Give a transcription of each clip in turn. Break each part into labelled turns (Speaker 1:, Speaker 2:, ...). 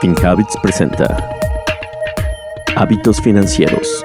Speaker 1: FinHabits presenta Hábitos Financieros.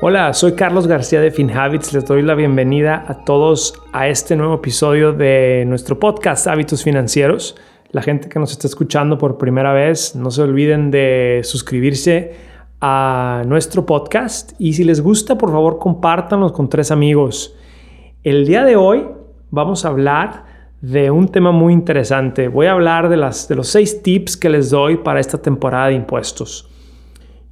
Speaker 2: Hola, soy Carlos García de FinHabits. Les doy la bienvenida a todos a este nuevo episodio de nuestro podcast Hábitos Financieros. La gente que nos está escuchando por primera vez, no se olviden de suscribirse a nuestro podcast y si les gusta, por favor, compártanlo con tres amigos. El día de hoy vamos a hablar de un tema muy interesante. Voy a hablar de, las, de los seis tips que les doy para esta temporada de impuestos.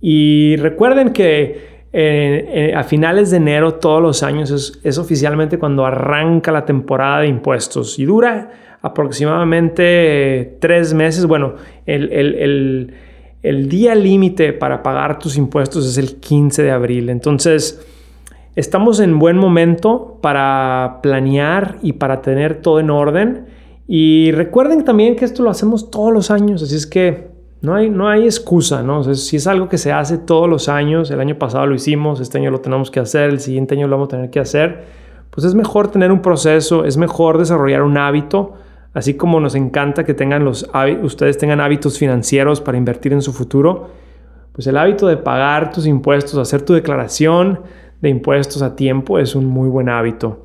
Speaker 2: Y recuerden que eh, eh, a finales de enero todos los años es, oficialmente cuando arranca la temporada de impuestos y dura aproximadamente tres meses. Bueno, el, el, el día límite para pagar tus impuestos es el 15 de abril. Entonces, Estamos en buen momento para planear y para tener todo en orden. Y recuerden también que esto lo hacemos todos los años, así es que no hay, no hay excusa, ¿no? si es algo que se hace todos los años, el año pasado lo hicimos, este año lo tenemos que hacer, el siguiente año lo vamos a tener que hacer, pues es mejor tener un proceso, es mejor desarrollar un hábito, así como nos encanta que tengan los, ustedes tengan hábitos financieros para invertir en su futuro, pues el hábito de pagar tus impuestos, hacer tu declaración, de impuestos a tiempo es un muy buen hábito.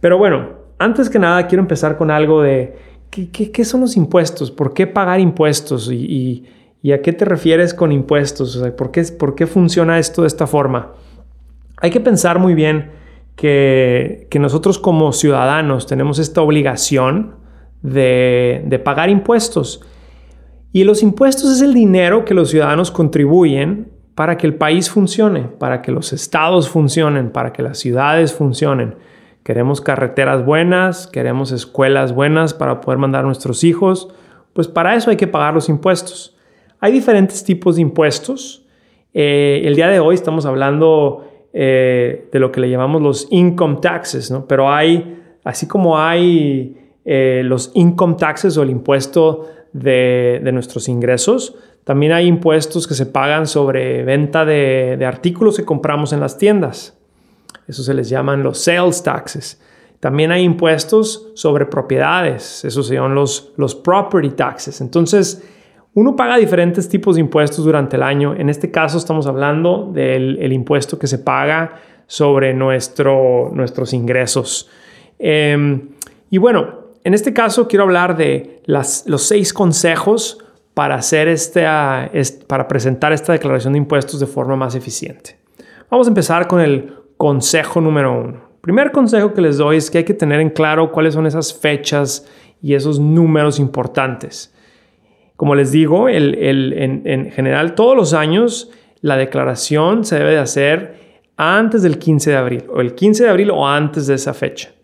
Speaker 2: Pero bueno, antes que nada quiero empezar con algo de qué, son los impuestos, por qué pagar impuestos y, a qué te refieres con impuestos, ¿por, qué, por qué funciona esto de esta forma. Hay que pensar muy bien que, nosotros como ciudadanos tenemos esta obligación de, de pagar impuestos. Y los impuestos es el dinero que los ciudadanos contribuyen para que el país funcione, para que los estados funcionen, para que las ciudades funcionen. Queremos carreteras buenas, queremos escuelas buenas para poder mandar a nuestros hijos, pues para eso hay que pagar los impuestos. Hay diferentes tipos de impuestos. Eh, el día de hoy estamos hablando eh, de lo que le llamamos los income taxes, ¿no? pero hay, así como hay eh, los income taxes o el impuesto de, de nuestros ingresos, también hay impuestos que se pagan sobre venta de, artículos que compramos en las tiendas. Eso se les llaman los sales taxes. También hay impuestos sobre propiedades. Esos son los, los property taxes. Entonces, uno paga diferentes tipos de impuestos durante el año. En este caso estamos hablando del impuesto que se paga sobre nuestro, nuestros ingresos. Em, y bueno, en este caso quiero hablar de las, los seis consejos para, hacer este, ah, para presentar esta declaración de impuestos de forma más eficiente. Vamos a empezar con el consejo número uno. primer consejo que les doy es que hay que tener en claro cuáles son esas fechas y esos números importantes. Como les digo, en, en, general todos los años la declaración se debe de hacer antes del 15 de abril, o el 15 de abril o antes de esa fecha.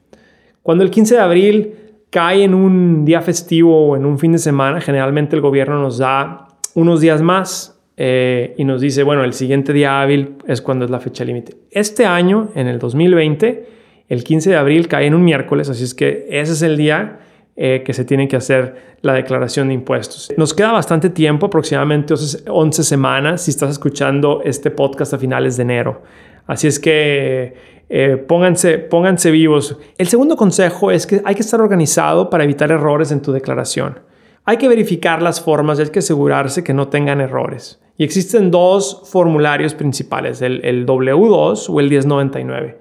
Speaker 2: Cuando el 15 de abril cae en un día festivo o en un fin de semana, generalmente el gobierno nos da unos días más eh, y nos dice, bueno, el siguiente día hábil es cuando es la fecha límite. Este año, en el 2020, el 15 de abril cae en un miércoles, así es que ese es el día eh, que se tiene que hacer la declaración de impuestos. Nos queda bastante tiempo, aproximadamente 11 semanas, si estás escuchando este podcast a finales de enero. Así es que eh, pónganse, pónganse vivos. El segundo consejo es que hay que estar organizado para evitar errores en tu declaración. Hay que verificar las formas y hay que asegurarse que no tengan errores. Y existen dos formularios principales, el, el W2 o el 1099.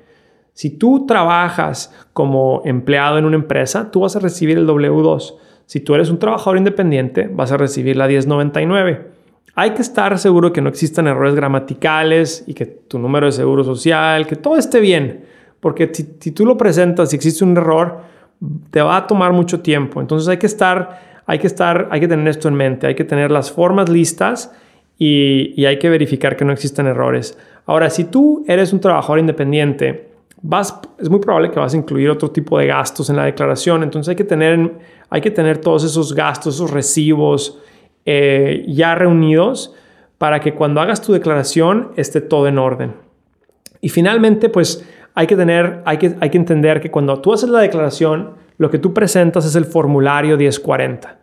Speaker 2: Si tú trabajas como empleado en una empresa, tú vas a recibir el W2. Si tú eres un trabajador independiente, vas a recibir la 1099. Hay que estar seguro que no existan errores gramaticales y que tu número de seguro social, que todo esté bien. Porque si, tú lo presentas y existe un error, te va a tomar mucho tiempo. Entonces hay que estar, hay que estar, hay que tener esto en mente. Hay que tener las formas listas y, hay que verificar que no existan errores. Ahora, si tú eres un trabajador independiente, vas, es muy probable que vas a incluir otro tipo de gastos en la declaración. Entonces hay que tener, hay que tener todos esos gastos, esos recibos, eh, ya reunidos para que cuando hagas tu declaración esté todo en orden. Y finalmente, pues hay que tener, hay que, hay que entender que cuando tú haces la declaración, lo que tú presentas es el formulario 1040.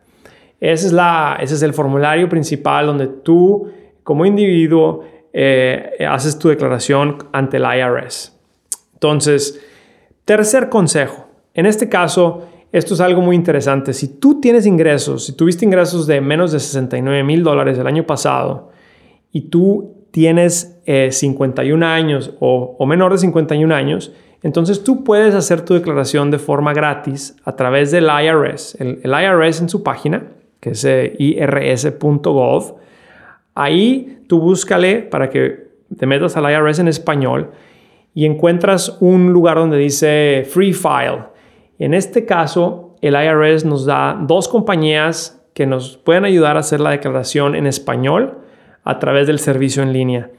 Speaker 2: Ese es, la, ese es el formulario principal donde tú, como individuo, eh, haces tu declaración ante el IRS. Entonces, tercer consejo. En este caso, esto es algo muy interesante. Si tú tienes ingresos, si tuviste ingresos de menos de 69 mil dólares el año pasado y tú tienes 51 eh, años o, menor de 51 años, entonces tú puedes hacer tu declaración de forma gratis a través del IRS. El, IRS en su página, que es eh, irs.gov, ahí tú búscale para que te metas al IRS en español y encuentras un lugar donde dice Free File. En este caso, el IRS nos da dos compañías que nos pueden ayudar a hacer la declaración en español a través del servicio en línea.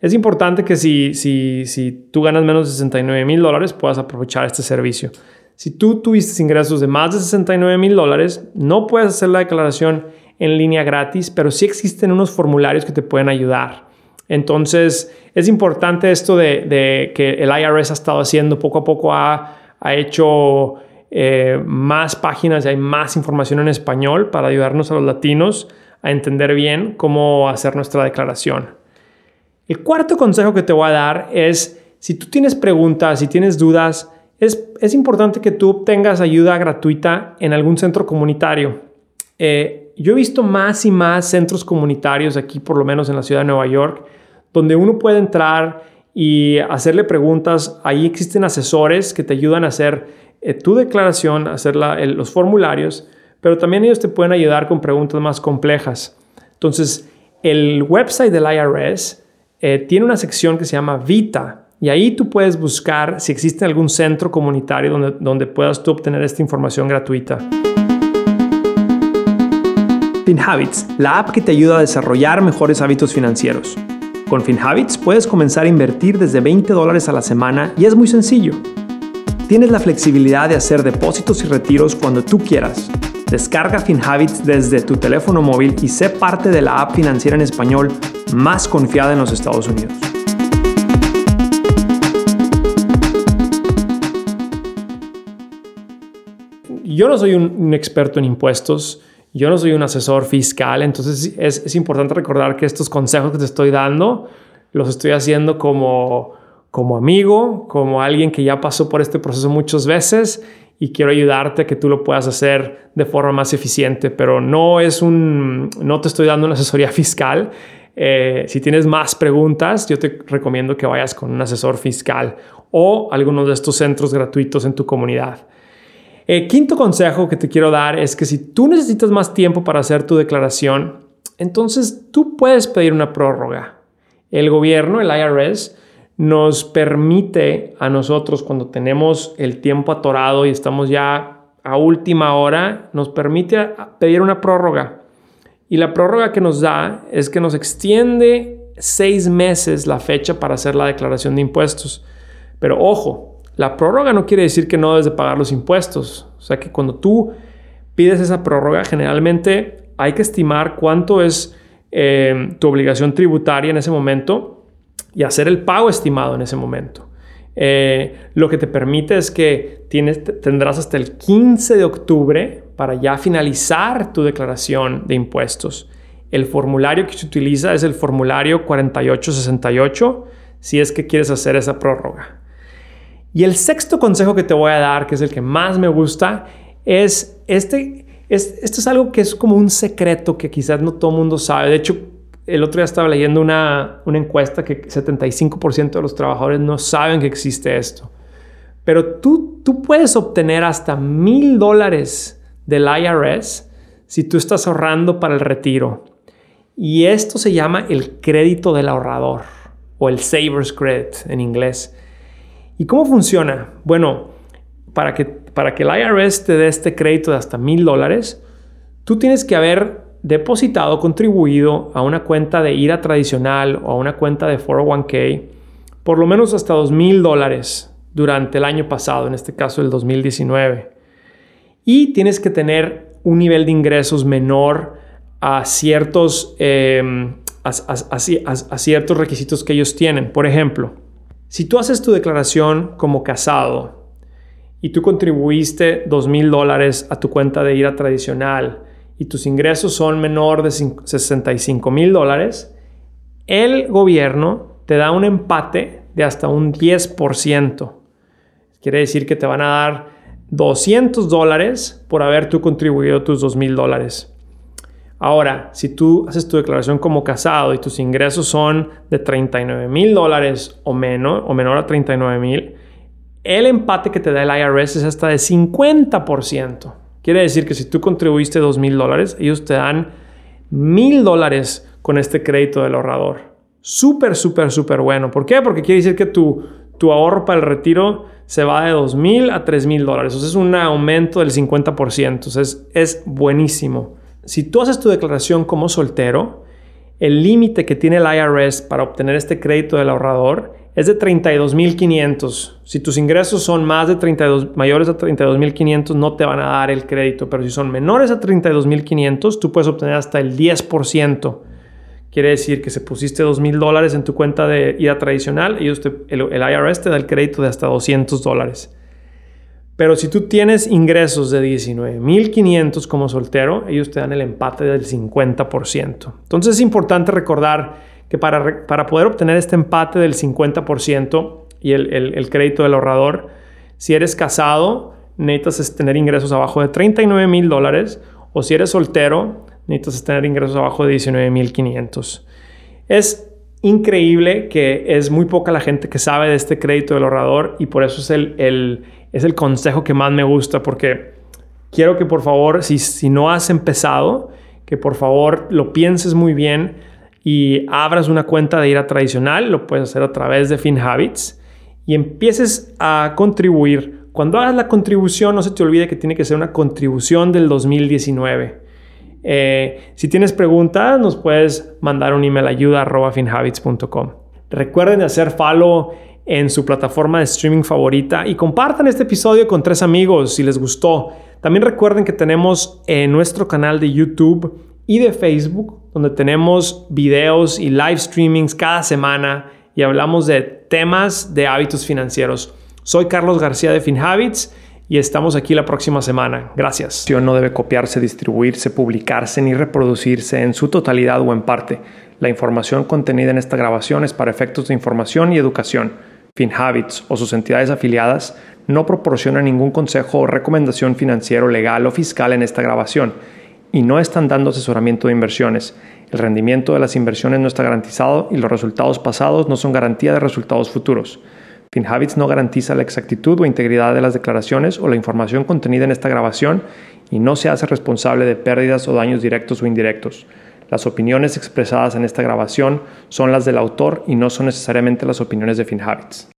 Speaker 2: Es importante que si, si, si tú ganas menos de 69 mil dólares puedas aprovechar este servicio. Si tú tuviste ingresos de más de 69 mil dólares, no puedes hacer la declaración en línea gratis, pero sí existen unos formularios que te pueden ayudar. Entonces, es importante esto de, que el IRS ha estado haciendo poco a poco, ha, hecho eh, más páginas y hay más información en español para ayudarnos a los latinos a entender bien cómo hacer nuestra declaración. El cuarto consejo que te voy a dar es, si tú tienes preguntas, si tienes dudas, es, es importante que tú obtengas ayuda gratuita en algún centro comunitario. Eh, yo he visto más y más centros comunitarios aquí, por lo menos en la ciudad de Nueva York, donde uno puede entrar y hacerle preguntas. Ahí existen asesores que te ayudan a hacer eh, tu declaración, hacer los formularios pero también ellos te pueden ayudar con preguntas más complejas. Entonces, el website del IRS eh, tiene una sección que se llama Vita y ahí tú puedes buscar si existe algún centro comunitario donde, donde puedas tú obtener esta información gratuita. FinHabits, la app que te ayuda a desarrollar mejores hábitos financieros. Con FinHabits puedes comenzar a invertir desde 20 dólares a la semana y es muy sencillo. Tienes la flexibilidad de hacer depósitos y retiros cuando tú quieras Descarga FinHabits desde tu teléfono móvil y sé parte de la app financiera en español más confiada en los Estados Unidos. Yo no soy un, experto en impuestos, yo no soy un asesor fiscal, entonces es, importante recordar que estos consejos que te estoy dando los estoy haciendo como, como amigo, como alguien que ya pasó por este proceso muchas veces y quiero ayudarte a que tú lo puedas hacer de forma más eficiente, pero no es un, no te estoy dando una asesoría fiscal. Eh, si tienes más preguntas, yo te recomiendo que vayas con un asesor fiscal o alguno de estos centros gratuitos en tu comunidad. El eh, quinto consejo que te quiero dar es que si tú necesitas más tiempo para hacer tu declaración, entonces tú puedes pedir una prórroga. El gobierno, el IRS, nos permite a nosotros cuando tenemos el tiempo atorado y estamos ya a última hora, nos permite pedir una prórroga. Y la prórroga que nos da es que nos extiende seis meses la fecha para hacer la declaración de impuestos. Pero ojo, la prórroga no quiere decir que no debes de pagar los impuestos. O sea que cuando tú pides esa prórroga, generalmente hay que estimar cuánto es eh, tu obligación tributaria en ese momento y hacer el pago estimado en ese momento. Eh, lo que te permite es que tienes, tendrás hasta el 15 de octubre para ya finalizar tu declaración de impuestos. El formulario que se utiliza es el formulario 4868 si es que quieres hacer esa prórroga. Y el sexto consejo que te voy a dar, que es el que más me gusta, es este, es, esto es algo que es como un secreto que quizás no todo el mundo sabe. De hecho, el otro día estaba leyendo una, encuesta que 75% de los trabajadores no saben que existe esto. Pero tú, tú puedes obtener hasta mil dólares del IRS si tú estás ahorrando para el retiro. Y esto se llama el crédito del ahorrador o el Savers Credit en inglés. ¿Y cómo funciona? Bueno, para que, para que el IRS te dé este crédito de hasta mil dólares, tú tienes que haber depositado, contribuido a una cuenta de IRA tradicional o a una cuenta de 401k por lo menos hasta dos mil dólares durante el año pasado, en este caso el 2019. Y tienes que tener un nivel de ingresos menor a ciertos, em, a ciertos requisitos que ellos tienen. Por ejemplo, si tú haces tu declaración como casado y tú contribuiste dos mil dólares a tu cuenta de IRA tradicional, y tus ingresos son menor de 65 mil dólares, el gobierno te da un empate de hasta un 10%. Quiere decir que te van a dar 200 dólares por haber tú contribuido tus 2 dólares. Ahora, si tú haces tu declaración como casado y tus ingresos son de 39 mil dólares o menos, o menor a 39 mil, el empate que te da el IRS es hasta de 50%. Quiere decir que si tú contribuiste 2 mil dólares, ellos te dan mil dólares con este crédito del ahorrador. Súper, súper, súper bueno. ¿Por qué? Porque quiere decir que tu, tu ahorro para el retiro se va de 2 mil a 3 mil dólares. O es un aumento del 50%. O sea, es buenísimo. Si tú haces tu declaración como soltero, el límite que tiene el IRS para obtener este crédito del ahorrador es de 32.500. Si tus ingresos son más de 32, mayores a 32.500, no te van a dar el crédito, pero si son menores a 32.500, tú puedes obtener hasta el 10%. Quiere decir que si pusiste $2,000 dólares en tu cuenta de ida tradicional, ellos el, el IRS te da el crédito de hasta 200 dólares. Pero si tú tienes ingresos de 19.500 como soltero, ellos te dan el empate del 50%. Entonces es importante recordar que para, para poder obtener este empate del 50% y el, el, crédito del ahorrador, si eres casado, necesitas tener ingresos abajo de 39 mil dólares o si eres soltero, necesitas tener ingresos abajo de 19.500. Es increíble que es muy poca la gente que sabe de este crédito del ahorrador y por eso es el, es el consejo que más me gusta porque quiero que por favor, si, si no has empezado, que por favor lo pienses muy bien y abras una cuenta de IRA tradicional, lo puedes hacer a través de FinHabits y empieces a contribuir. Cuando hagas la contribución, no se te olvide que tiene que ser una contribución del 2019. Eh, si tienes preguntas, nos puedes mandar un email a ayuda.finhabits.com. Recuerden hacer follow en su plataforma de streaming favorita y compartan este episodio con tres amigos si les gustó. También recuerden que tenemos en nuestro canal de YouTube y de Facebook, donde tenemos videos y live streamings cada semana y hablamos de temas de hábitos financieros. Soy Carlos García de FinHabits y estamos aquí la próxima semana. Gracias. No debe copiarse, distribuirse, publicarse ni reproducirse en su totalidad o en parte. La información contenida en esta grabación es para efectos de información y educación FinHabits o sus entidades afiliadas no proporcionan ningún consejo o recomendación financiero, legal o fiscal en esta grabación y no están dando asesoramiento de inversiones. El rendimiento de las inversiones no está garantizado y los resultados pasados no son garantía de resultados futuros. FinHabits no garantiza la exactitud o integridad de las declaraciones o la información contenida en esta grabación y no se hace responsable de pérdidas o daños directos o indirectos. Las opiniones expresadas en esta grabación son las del autor y no son necesariamente las opiniones de FinHabits.